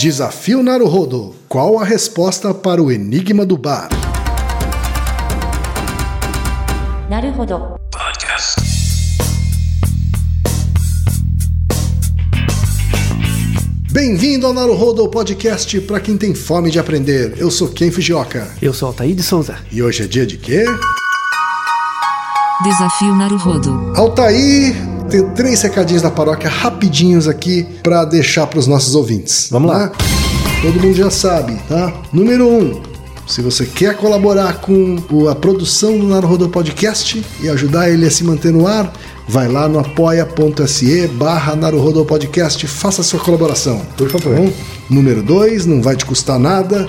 Desafio Naruhodo. Qual a resposta para o enigma do bar? Naruhodo. Podcast. Bem-vindo ao Naruhodo Podcast para quem tem fome de aprender. Eu sou Ken Fujioka. Eu sou Altair de Souza. E hoje é dia de quê? Desafio Naruhodo. Altair, tem três recadinhos da paróquia rapidinhos aqui para deixar para os nossos ouvintes. Vamos lá. tá? Todo mundo já sabe, tá? Número um, se você quer colaborar com a produção do Naruhodo Podcast e ajudar ele a se manter no ar, vai lá no apoia.se barra Naruhodo Podcast, faça sua colaboração. Por favor. Número dois, não vai te custar nada,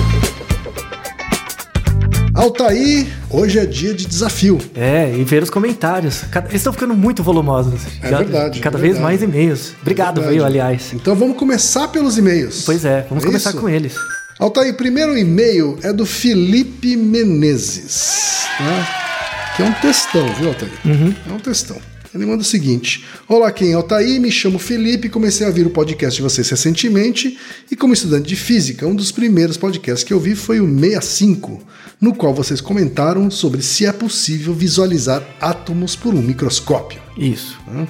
Altair, hoje é dia de desafio. É, e ver os comentários. Eles estão ficando muito volumosos. É Já- verdade, é Cada verdade. vez mais e-mails. Obrigado, Verdade. veio, aliás. Então vamos começar pelos e-mails. Pois é, vamos É começar isso? com eles. Altair, primeiro e-mail é do Felipe Menezes, tá? que é um textão, viu, Altair? É um textão. Ele manda o seguinte: Olá, quem é Altair? Me chamo Felipe, comecei a ouvir o podcast de vocês recentemente e, como estudante de física, um dos primeiros podcasts que eu vi foi o 65, no qual vocês comentaram sobre se é possível visualizar átomos por um microscópio. Isso. Né?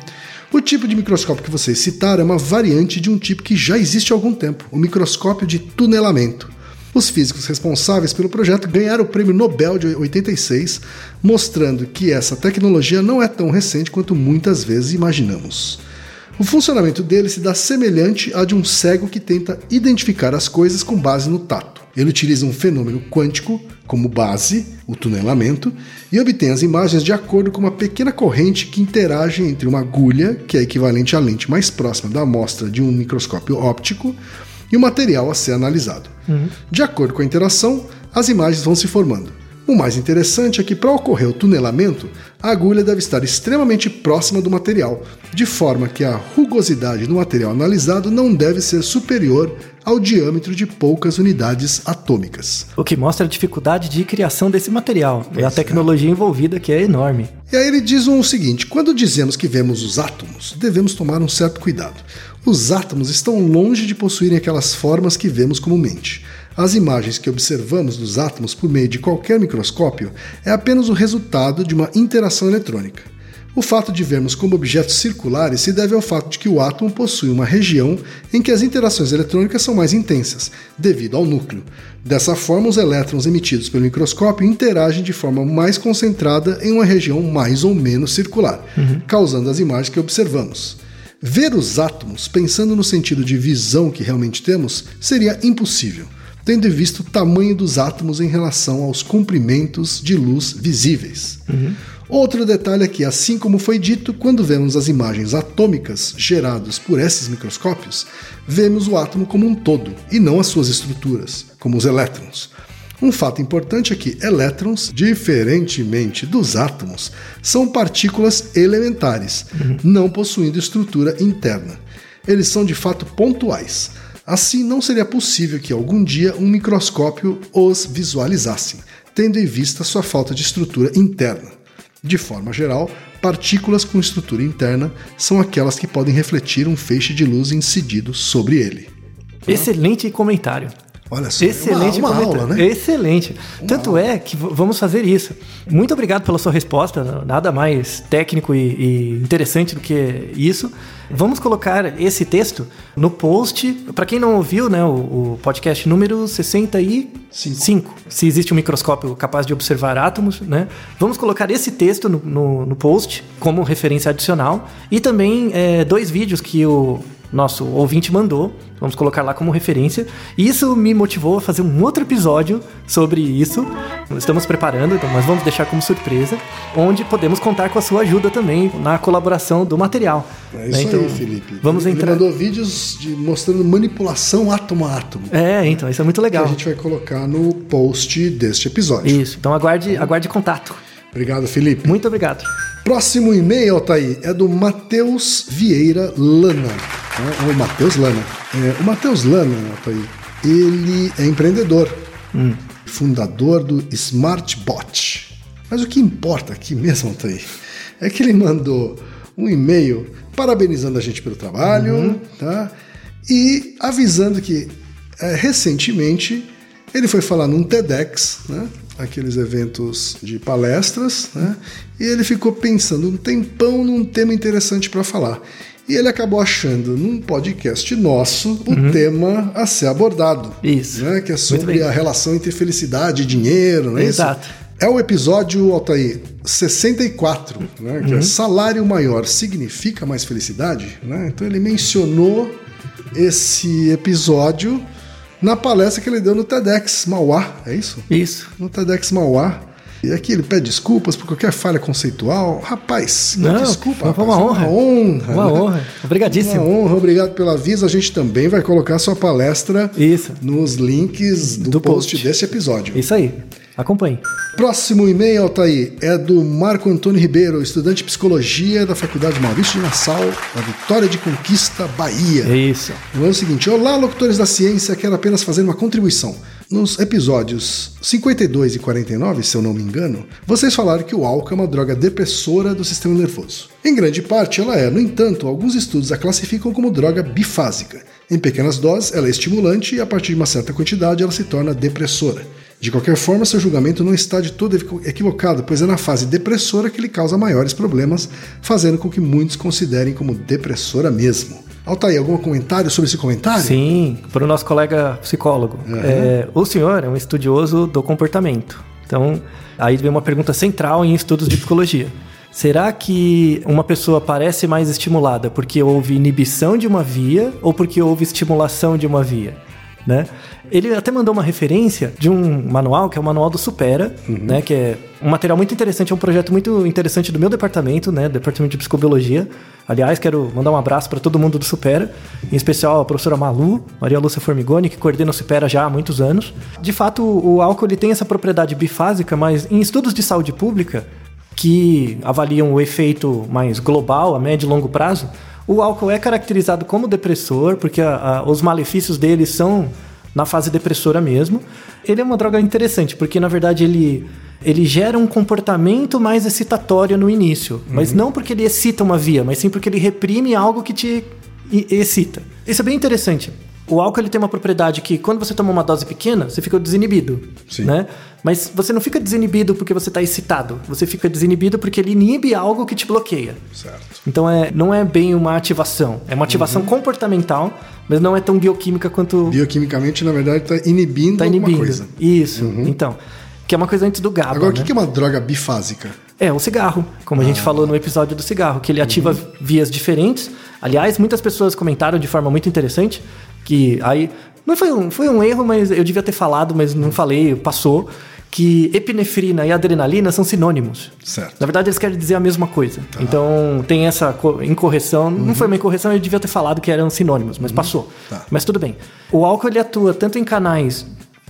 O tipo de microscópio que vocês citaram é uma variante de um tipo que já existe há algum tempo, o microscópio de tunelamento. Os físicos responsáveis pelo projeto ganharam o Prêmio Nobel de 86, mostrando que essa tecnologia não é tão recente quanto muitas vezes imaginamos. O funcionamento dele se dá semelhante a de um cego que tenta identificar as coisas com base no tato. Ele utiliza um fenômeno quântico como base, o tunelamento, e obtém as imagens de acordo com uma pequena corrente que interage entre uma agulha, que é equivalente à lente mais próxima da amostra de um microscópio óptico, e o material a ser analisado. De acordo com a interação, as imagens vão se formando. O mais interessante é que, para ocorrer o tunelamento, a agulha deve estar extremamente próxima do material, de forma que a rugosidade do material analisado não deve ser superior ao diâmetro de poucas unidades atômicas. O que mostra a dificuldade de criação desse material. E a é. tecnologia envolvida que é enorme. E aí ele diz o seguinte: quando dizemos que vemos os átomos, devemos tomar um certo cuidado. Os átomos estão longe de possuírem aquelas formas que vemos comumente. As imagens que observamos dos átomos por meio de qualquer microscópio é apenas o resultado de uma interação eletrônica. O fato de vermos como objetos circulares se deve ao fato de que o átomo possui uma região em que as interações eletrônicas são mais intensas, devido ao núcleo. Dessa forma, os elétrons emitidos pelo microscópio interagem de forma mais concentrada em uma região mais ou menos circular, causando as imagens que observamos. Ver os átomos, pensando no sentido de visão que realmente temos, seria impossível, tendo em vista o tamanho dos átomos em relação aos comprimentos de luz visíveis. Outro detalhe é que, assim como foi dito, quando vemos as imagens atômicas geradas por esses microscópios, vemos o átomo como um todo e não as suas estruturas, como os elétrons. Um fato importante é que elétrons, diferentemente dos átomos, são partículas elementares, não possuindo estrutura interna. Eles são de fato pontuais. Assim, não seria possível que algum dia um microscópio os visualizasse, tendo em vista sua falta de estrutura interna. De forma geral, partículas com estrutura interna são aquelas que podem refletir um feixe de luz incidido sobre ele. Excelente comentário. Olha só, Excelente uma, uma aula, né? Excelente. Tanto é que vamos fazer isso. Muito obrigado pela sua resposta. Nada mais técnico e, e interessante do que isso. Vamos colocar esse texto no post. Para quem não ouviu, né, o, o podcast número 65. Se existe um microscópio capaz de observar átomos, né? Vamos colocar esse texto no, no- no post como referência adicional. E também é, dois vídeos que o nosso ouvinte mandou. Vamos colocar lá como referência. E isso me motivou a fazer um outro episódio sobre isso. Estamos preparando, então, mas vamos deixar como surpresa, onde podemos contar com a sua ajuda também na colaboração do material. É né? isso Então, aí, Felipe. Vamos Ele entrar. mandou vídeos de- mostrando manipulação átomo a átomo. É, então, isso é muito Que legal. a gente vai colocar no post deste episódio. Isso, então aguarde, aguarde contato. Obrigado, Felipe. Muito obrigado. Próximo e-mail, Altair, é do Matheus Vieira Lana. O Matheus Lana. É, o Matheus Lana, Altair, ele é empreendedor, fundador do SmartBot. Mas o que importa aqui mesmo, Altair, é que ele mandou um e-mail parabenizando a gente pelo trabalho, tá? E avisando que é, recentemente ele foi falar num TEDx, né? Aqueles eventos de palestras, né? E ele ficou pensando um tempão num tema interessante para falar. E ele acabou achando num podcast nosso o tema a ser abordado. Isso. Né? Que é sobre a relação entre felicidade e dinheiro, não é isso? Exato. É o episódio, Altair, 64, né? Que é salário maior significa mais felicidade, né? Então ele mencionou esse episódio na palestra que ele deu no TEDx Mauá, é isso? Isso. No TEDx Mauá. E aqui ele pede desculpas por qualquer falha conceitual. Rapaz, Não, desculpa. foi rapaz, uma honra. Uma honra. Uma né? honra. Obrigadíssimo. Uma honra, obrigado pelo aviso. A gente também vai colocar sua palestra Isso. nos links do, Do post, post. desse episódio. Isso aí. Acompanhe. Próximo e-mail, Altair, é do Marco Antônio Ribeiro, estudante de psicologia da Faculdade Maurício de Nassau, da Vitória de Conquista, Bahia. Isso. É o seguinte: Olá, locutores da ciência, quero apenas fazer uma contribuição. Nos episódios 52 e 49, se eu não me engano, vocês falaram que o álcool é uma droga depressora do sistema nervoso. Em grande parte, ela é, no entanto, alguns estudos a classificam como droga bifásica. Em pequenas doses, ela é estimulante e, a partir de uma certa quantidade, ela se torna depressora. De qualquer forma, seu julgamento não está de todo equivo- equivocado, pois é na fase depressora que ele causa maiores problemas, fazendo com que muitos considerem como depressora mesmo. Altair, algum comentário sobre esse comentário? Sim, para o nosso colega psicólogo. É, o senhor é um estudioso do comportamento. Então, aí vem uma pergunta central em estudos de psicologia. Será que uma pessoa parece mais estimulada porque houve inibição de uma via ou porque houve estimulação de uma via? Né? Ele até mandou uma referência de um manual, que é o manual do Supera, né? Que é um material muito interessante, é um projeto muito interessante do meu departamento, né? Departamento de Psicobiologia. Aliás, quero mandar um abraço para todo mundo do Supera, em especial a professora Malu, Maria Lúcia Formigoni, que coordena o Supera já há muitos anos. De fato, o álcool ele tem essa propriedade bifásica, mas em estudos de saúde pública, que avaliam o efeito mais global, a médio e longo prazo, o álcool é caracterizado como depressor, porque a- a- os malefícios dele são na fase depressora mesmo. Ele é uma droga interessante, porque na verdade ele, ele gera um comportamento mais excitatório no início. Mas não porque ele excita uma via, mas sim porque ele reprime algo que te excita. Isso é bem interessante. O álcool ele tem uma propriedade que quando você toma uma dose pequena, você fica desinibido, Sim. né? Mas você não fica desinibido porque você está excitado. Você fica desinibido porque ele inibe algo que te bloqueia. Certo. Então é, não é bem uma ativação. É uma ativação comportamental, mas não é tão bioquímica quanto Bioquimicamente, na verdade, está inibindo, alguma inibindo. coisa. Isso. Então, que é uma coisa antes do GABA. Agora, o né? que que é uma droga bifásica? É, o cigarro, como a gente falou no episódio do cigarro, que ele ativa vias diferentes. Aliás, muitas pessoas comentaram de forma muito interessante que aí não foi um, foi um erro, mas eu devia ter falado, mas não falei, passou que epinefrina e adrenalina são sinônimos. Certo. Na verdade, eles querem dizer a mesma coisa. Então, tem essa co- incorreção. Não foi uma incorreção, eu devia ter falado que eram sinônimos, mas passou. Tá. Mas tudo bem. O álcool ele atua tanto em canais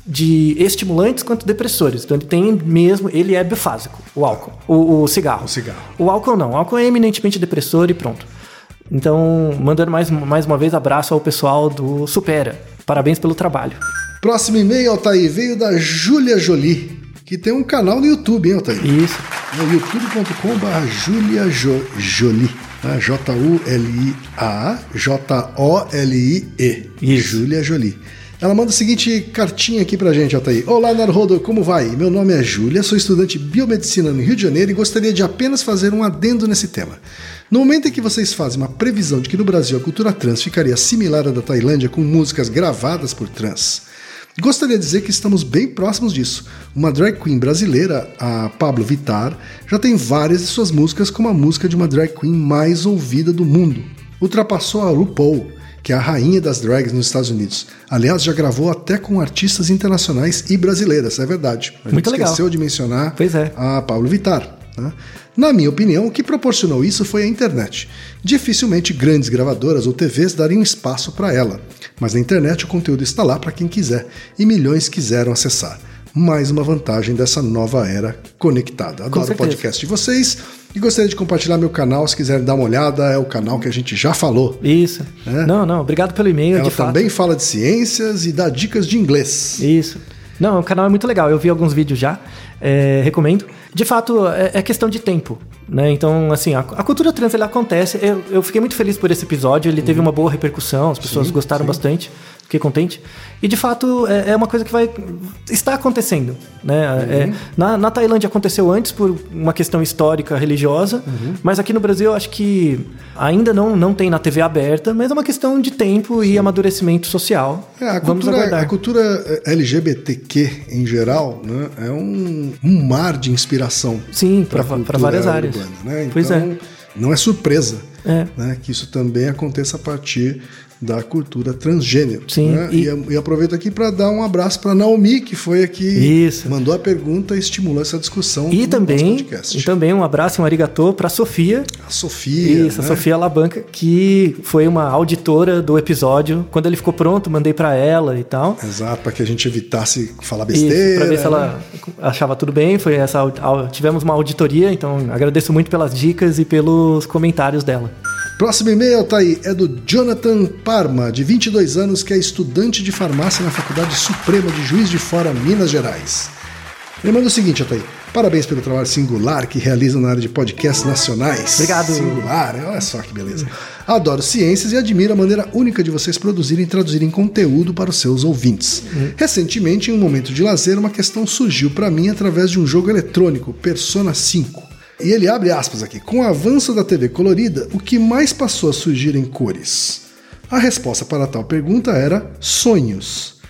de estimulantes quanto depressores. Então ele tem mesmo, ele é bifásico, o álcool, o, o cigarro. O cigarro. O álcool não, o álcool é eminentemente depressor e pronto. Então, mandando mais, mais uma vez abraço ao pessoal do Supera. Parabéns pelo trabalho. Próximo e-mail, Altair, veio da Júlia Jolie, que tem um canal no YouTube, hein, Altair? Isso. É youtube.com.br Julia Jo- Jolie. J-U-L-I-A J-O-L-I-E. Isso. Júlia Jolie. Ela manda a seguinte cartinha aqui pra gente, Altair. Olá, Naruhodo, como vai? Meu nome é Júlia, sou estudante de biomedicina no Rio de Janeiro e gostaria de apenas fazer um adendo nesse tema. No momento em que vocês fazem uma previsão de que no Brasil a cultura trans ficaria similar à da Tailândia com músicas gravadas por trans, Gostaria de dizer que estamos bem próximos disso. Uma drag queen brasileira, a Pablo Vittar, já tem várias de suas músicas como a música de uma drag queen mais ouvida do mundo. Ultrapassou a RuPaul que é a rainha das drags nos Estados Unidos. Aliás, já gravou até com artistas internacionais e brasileiras, é verdade. A gente Muito legal. esqueceu de mencionar é. a Pablo Vittar. né? Na minha opinião, o que proporcionou isso foi a internet. Dificilmente grandes gravadoras ou TVs dariam espaço para ela, mas na internet o conteúdo está lá para quem quiser e milhões quiseram acessar. Mais uma vantagem dessa nova era conectada. Adoro o podcast de vocês e gostaria de compartilhar meu canal. Se quiserem dar uma olhada, é o canal que a gente já falou. Isso. É? Não, não, obrigado pelo e-mail, Ela de fato. também fala de ciências e dá dicas de inglês. Isso. Não, o canal é muito legal. Eu vi alguns vídeos já, é, recomendo. De fato, é, é questão de tempo, né? Então, assim, a, a cultura trans ela acontece. Eu, eu fiquei muito feliz por esse episódio. Ele teve uma boa repercussão, as pessoas Sim, gostaram sim. bastante. Fiquei contente. E de fato é, é uma coisa que vai está acontecendo, né? É, na, na Tailândia aconteceu antes por uma questão histórica religiosa, mas aqui no Brasil eu acho que ainda não, não tem na TV aberta, mas é uma questão de tempo e amadurecimento social. É, a Vamos cultura, aguardar. a cultura LGBTQ em geral né, é um, um mar de inspiração Sim, para várias áreas. Urbana, né? Pois então, é. não é surpresa É. né, que isso também aconteça a partir da cultura transgênero. Sim, né? e- E, e aproveito aqui para dar um abraço para Naomi, que foi aqui, Isso. mandou a pergunta e estimulou essa discussão E no também, podcast. e também um abraço e um arigatô para Sofia. A Sofia. Isso, a né? Sofia Labanca, que foi uma auditora do episódio. Quando ele ficou pronto, mandei para ela e tal. Exato, para que a gente evitasse falar besteira. para ver se né? ela achava tudo bem. Foi essa tivemos uma auditoria, então agradeço muito pelas dicas e pelos comentários dela. Próximo e-mail, tá aí, é do Jonathan Parma, de 22 anos, que é estudante de farmácia na Faculdade Suprema de Juiz de Fora, Minas Gerais. Ele manda o seguinte, Ataí. Parabéns pelo trabalho singular que realizam na área de podcasts nacionais. Obrigado. Singular, olha só que beleza. Adoro ciências e admiro a maneira única de vocês produzirem e traduzirem conteúdo para os seus ouvintes. Recentemente, em um momento de lazer, uma questão surgiu para mim através de um jogo eletrônico, Persona 5. E ele abre aspas aqui. Com o avanço da TV colorida, o que mais passou a surgir em cores? A resposta para tal pergunta era sonhos.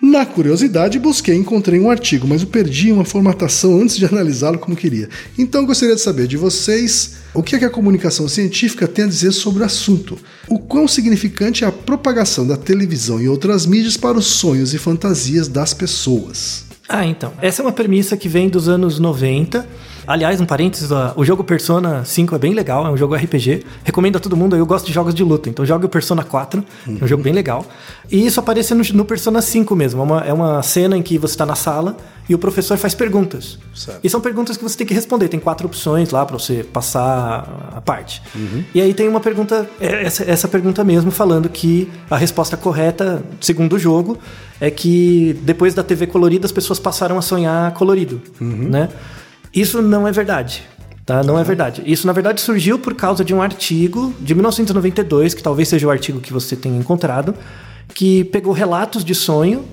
Na curiosidade, busquei e encontrei um artigo, mas eu perdi uma formatação antes de analisá-lo como queria. Então gostaria de saber de vocês o que, é que a comunicação científica tem a dizer sobre o assunto. O quão significante é a propagação da televisão e outras mídias para os sonhos e fantasias das pessoas. Ah, então. Essa é uma premissa que vem dos anos 90. Aliás, um parênteses, o jogo Persona 5 é bem legal, é um jogo RPG. Recomendo a todo mundo, eu gosto de jogos de luta, então jogue o Persona 4, é um jogo bem legal. E isso aparece no, no Persona 5 mesmo, é uma, é uma cena em que você está na sala e o professor faz perguntas. Certo. E são perguntas que você tem que responder, tem quatro opções lá para você passar a parte. E aí tem uma pergunta, é essa, essa pergunta mesmo, falando que a resposta correta, segundo o jogo, é que depois da TV colorida as pessoas passaram a sonhar colorido, né? Isso não é verdade. Tá? Não é verdade. Isso, na verdade, surgiu por causa de um artigo de 1992, que talvez seja o artigo que você tenha encontrado, que pegou relatos de sonho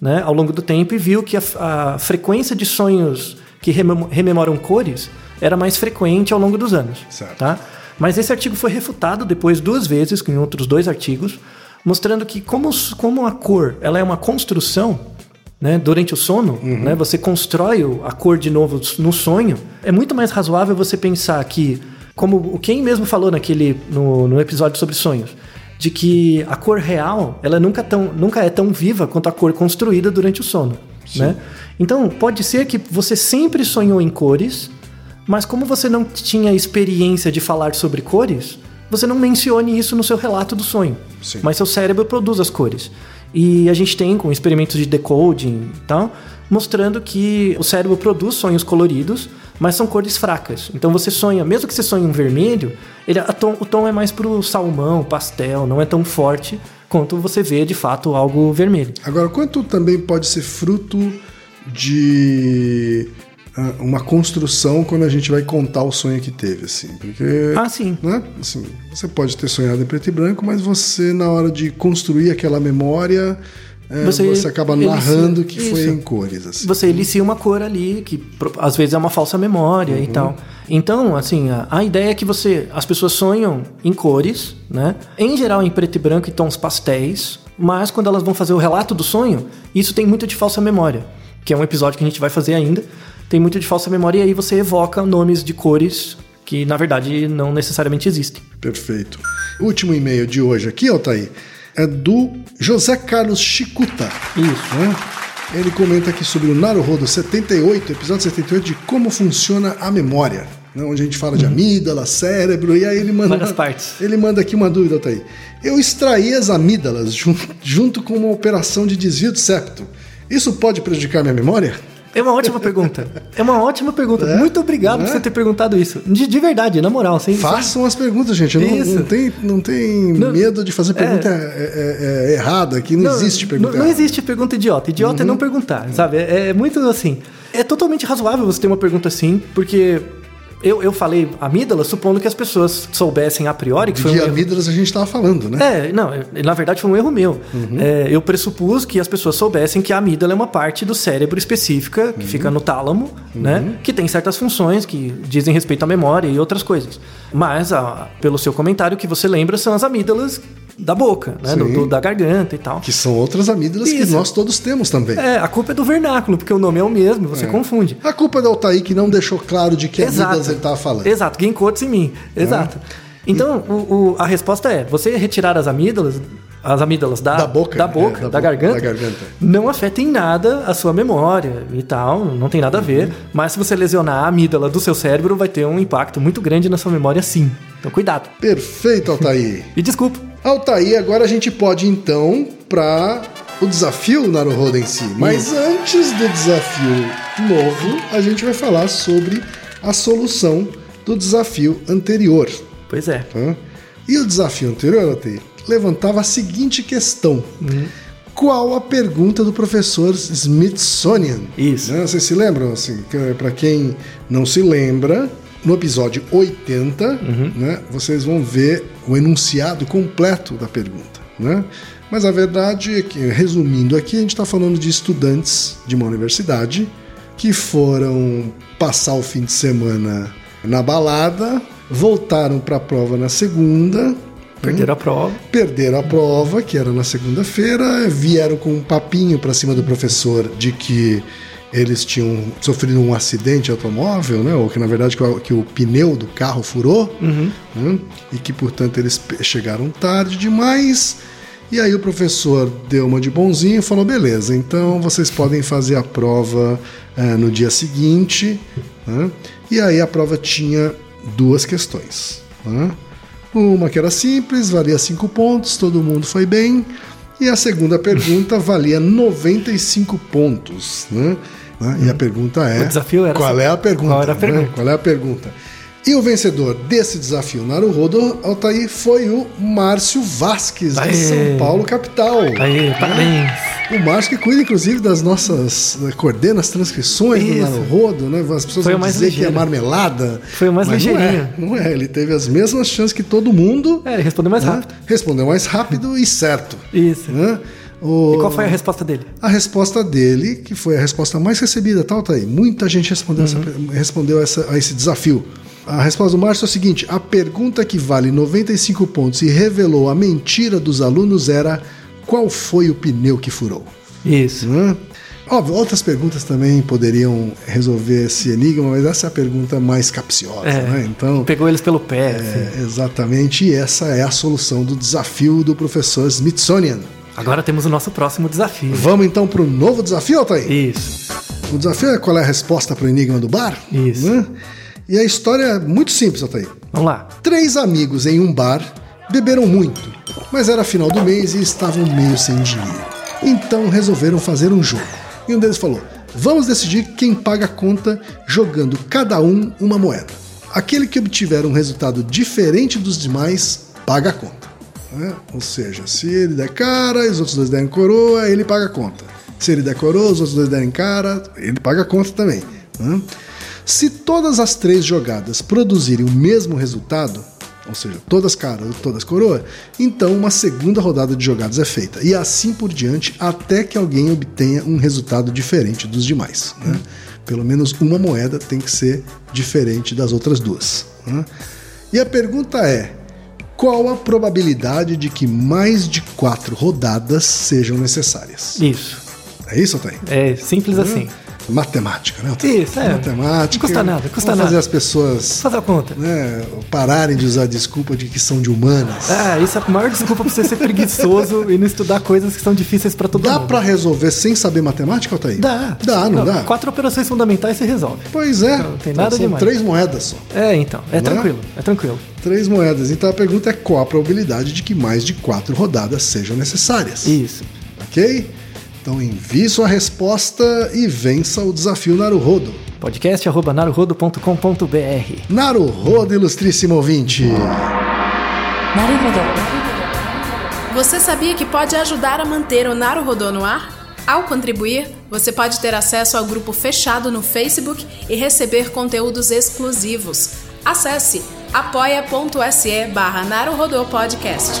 né, ao longo do tempo e viu que a, a frequência de sonhos que remem- rememoram cores era mais frequente ao longo dos anos. Certo. Tá? Mas esse artigo foi refutado depois duas vezes, em outros dois artigos, mostrando que como, como a cor ela é uma construção, né, durante o sono, né, você constrói a cor de novo no sonho, é muito mais razoável você pensar que, como o Ken mesmo falou naquele, no, no episódio sobre sonhos, de que a cor real ela nunca, tão, nunca é tão viva quanto a cor construída durante o sono. Né? Então, pode ser que você sempre sonhou em cores, mas como você não tinha experiência de falar sobre cores, você não mencione isso no seu relato do sonho. Sim. Mas seu cérebro produz as cores. E a gente tem com experimentos de decoding e tal, mostrando que o cérebro produz sonhos coloridos, mas são cores fracas. Então você sonha, mesmo que você sonhe um vermelho, ele, tom- o tom é mais pro salmão, pastel, não é tão forte quanto você vê de fato algo vermelho. Agora, quanto também pode ser fruto de uma construção quando a gente vai contar o sonho que teve, assim? Porque. Ah, sim. né? Assim, você pode ter sonhado em preto e branco, mas você, na hora de construir aquela memória, é, você, Você acaba elicia- narrando que foi isso. em cores. Assim. Você elicia uma cor ali, que às vezes é uma falsa memória e tal. Então, assim, a, a ideia é que você. As pessoas sonham em cores, né? Em geral em preto e branco e tons pastéis. Mas quando elas vão fazer o relato do sonho, isso tem muito de falsa memória. Que é um episódio que a gente vai fazer ainda. Tem muito de falsa memória e aí você evoca nomes de cores que, na verdade, não necessariamente existem. Perfeito. Último e-mail de hoje aqui, Altair, é do José Carlos Chicuta. Isso. né? Ele comenta aqui sobre o Naruhodo 78, episódio 78, de como funciona a memória. né? Onde a gente fala de amígdala, cérebro, e aí ele manda. Uhum. Várias partes. Ele manda aqui uma dúvida, Altair. Eu extraí as amígdalas jun- junto com uma operação de desvio de septo. Isso pode prejudicar minha memória? É uma ótima pergunta. É uma ótima pergunta. É? Muito obrigado É? por você ter perguntado isso. De, de verdade, na moral. Sem, Façam as perguntas, gente. Não, Isso. não tem, não tem Não- medo de fazer pergunta é- é- é errada aqui. Não, existe pergunta Não, não existe pergunta idiota. Idiota é não perguntar, sabe? É, é muito assim. É totalmente razoável você ter uma pergunta assim, porque eu, eu falei amígdala supondo que as pessoas soubessem a priori que foi um De erro. amígdalas a gente estava falando, né? É, não, na verdade foi um erro meu. É, eu pressupus que as pessoas soubessem que a amígdala é uma parte do cérebro específica, que fica no tálamo, né? Que tem certas funções que dizem respeito à memória e outras coisas. Mas, ah, pelo seu comentário, o que você lembra são as amígdalas da boca, né? Do- do- da garganta e tal. Que são outras amígdalas que Isso. nós todos temos também. É, a culpa é do vernáculo, porque o nome é o mesmo, você confunde. A culpa é do Altair que não deixou claro de que amígdalas ele estava falando. Exato, Genkots em mim. Exato. Então, o- o- a resposta é: você retirar as amígdalas, as amígdalas da, Da boca, da, é, boca, da da, boca, garganta, da garganta. não afeta em nada a sua memória e tal, não tem nada a ver. Uhum. Mas se você lesionar a amígdala do seu cérebro, vai ter um impacto muito grande na sua memória, sim. Então, cuidado. Perfeito, Altair. E desculpa. Altair, agora a gente pode então para o desafio Naruhodo em si. Mas antes do desafio novo, a gente vai falar sobre a solução do desafio anterior. Pois é. tá? E o desafio anterior, Altair, levantava a seguinte questão. Uhum. Qual a pergunta do professor Smithsonian? Isso. Né? Vocês se lembram? Assim, para quem não se lembra, no episódio 80, Uhum. né, vocês vão ver o enunciado completo da pergunta. Né? Mas a verdade é que, resumindo aqui, a gente está falando de estudantes de uma universidade que foram passar o fim de semana na balada, voltaram para a prova na segunda, Perderam a prova. perderam a prova, que era na segunda-feira, vieram com um papinho para cima do professor de que eles tinham sofrido um acidente automóvel, né? Ou que na verdade que o, que o pneu do carro furou, né? e que portanto eles chegaram tarde demais. E aí o professor deu uma de bonzinho e falou: beleza, então vocês podem fazer a prova eh, no dia seguinte. né? E aí a prova tinha duas questões. né? Uma que era simples, valia 5 pontos, todo mundo foi bem. E a segunda pergunta valia 95 pontos. Né? Né? E a pergunta é: O desafio era Qual é a pergunta? qual a né? pergunta? Qual é a pergunta? E o vencedor desse desafio Naruhodo, Altair, foi o Márcio Vasques, Aê! de São Paulo, capital. Aí, parabéns. O Márcio que cuida, inclusive, das nossas. né, coordena as transcrições do Isso. Naruhodo, né? As pessoas Foi vão dizer que é ligeiro. marmelada. Foi o mais mas não é, ligeirinho. não é, ele teve as mesmas chances que todo mundo. É, ele respondeu mais né? rápido. Respondeu mais rápido e certo. Isso. né? O- E qual foi a resposta dele? a resposta dele, que foi a resposta mais recebida, tal, tá aí. Muita gente respondeu, essa, respondeu essa- a esse desafio. A resposta do Márcio é o seguinte: a pergunta que vale 95 pontos e revelou a mentira dos alunos era qual foi o pneu que furou? Isso. Né? Óbvio, outras perguntas também poderiam resolver esse enigma, mas essa é a pergunta mais capciosa, É. né? Então, Pegou eles pelo pé. assim. é, exatamente, e essa é a solução do desafio do professor Smithsonian. Agora temos o nosso próximo desafio. Vamos então para o novo desafio, Altair? Isso. O desafio é qual é a resposta para o enigma do bar? Isso. né? E a história é muito simples, Altair. Vamos lá. Três amigos em um bar beberam muito, mas era final do mês e estavam meio sem dinheiro. Então resolveram fazer um jogo. E um deles falou: Vamos decidir quem paga a conta jogando cada um uma moeda. Aquele que obtiver um resultado diferente dos demais paga a conta. Né? Ou seja, se ele der cara e os outros dois derem coroa, ele paga a conta. Se ele der coroa, os outros dois derem cara, ele paga a conta também. né? Se todas as três jogadas produzirem o mesmo resultado, ou seja, todas caras ou todas coroa, então uma segunda rodada de jogadas é feita. E assim por diante, até que alguém obtenha um resultado diferente dos demais. né? Pelo menos uma moeda tem que ser diferente das outras duas. né? E a pergunta é: qual a probabilidade de que mais de quatro rodadas sejam necessárias? Isso. É isso, Otávio? É simples assim. Matemática, né? Isso, é. Matemática. Não custa nada, custa Vamos nada. fazer as pessoas Faz a conta. né, pararem de usar a desculpa de que são de humanas. Ah, isso é a maior desculpa pra você ser preguiçoso e não estudar coisas que são difíceis pra todo Dá mundo. pra resolver sem saber matemática, Altair? Dá. Dá, não, dá? Quatro operações fundamentais se resolve. Pois é. Não tem nada São demais. três moedas só. É, então. É Né? tranquilo, é tranquilo. Três moedas. Então a pergunta é qual a probabilidade de que mais de quatro rodadas sejam necessárias? Isso. Ok? Então envie sua resposta e vença o desafio Naruhodo. Podcast arroba naruhodo.com.br Naruhodo, ilustríssimo ouvinte! Naruhodo. Você sabia que pode ajudar a manter o Naruhodo no ar? Ao contribuir, você pode ter acesso ao grupo fechado no Facebook e receber conteúdos exclusivos. Acesse apoia.se barra Podcast.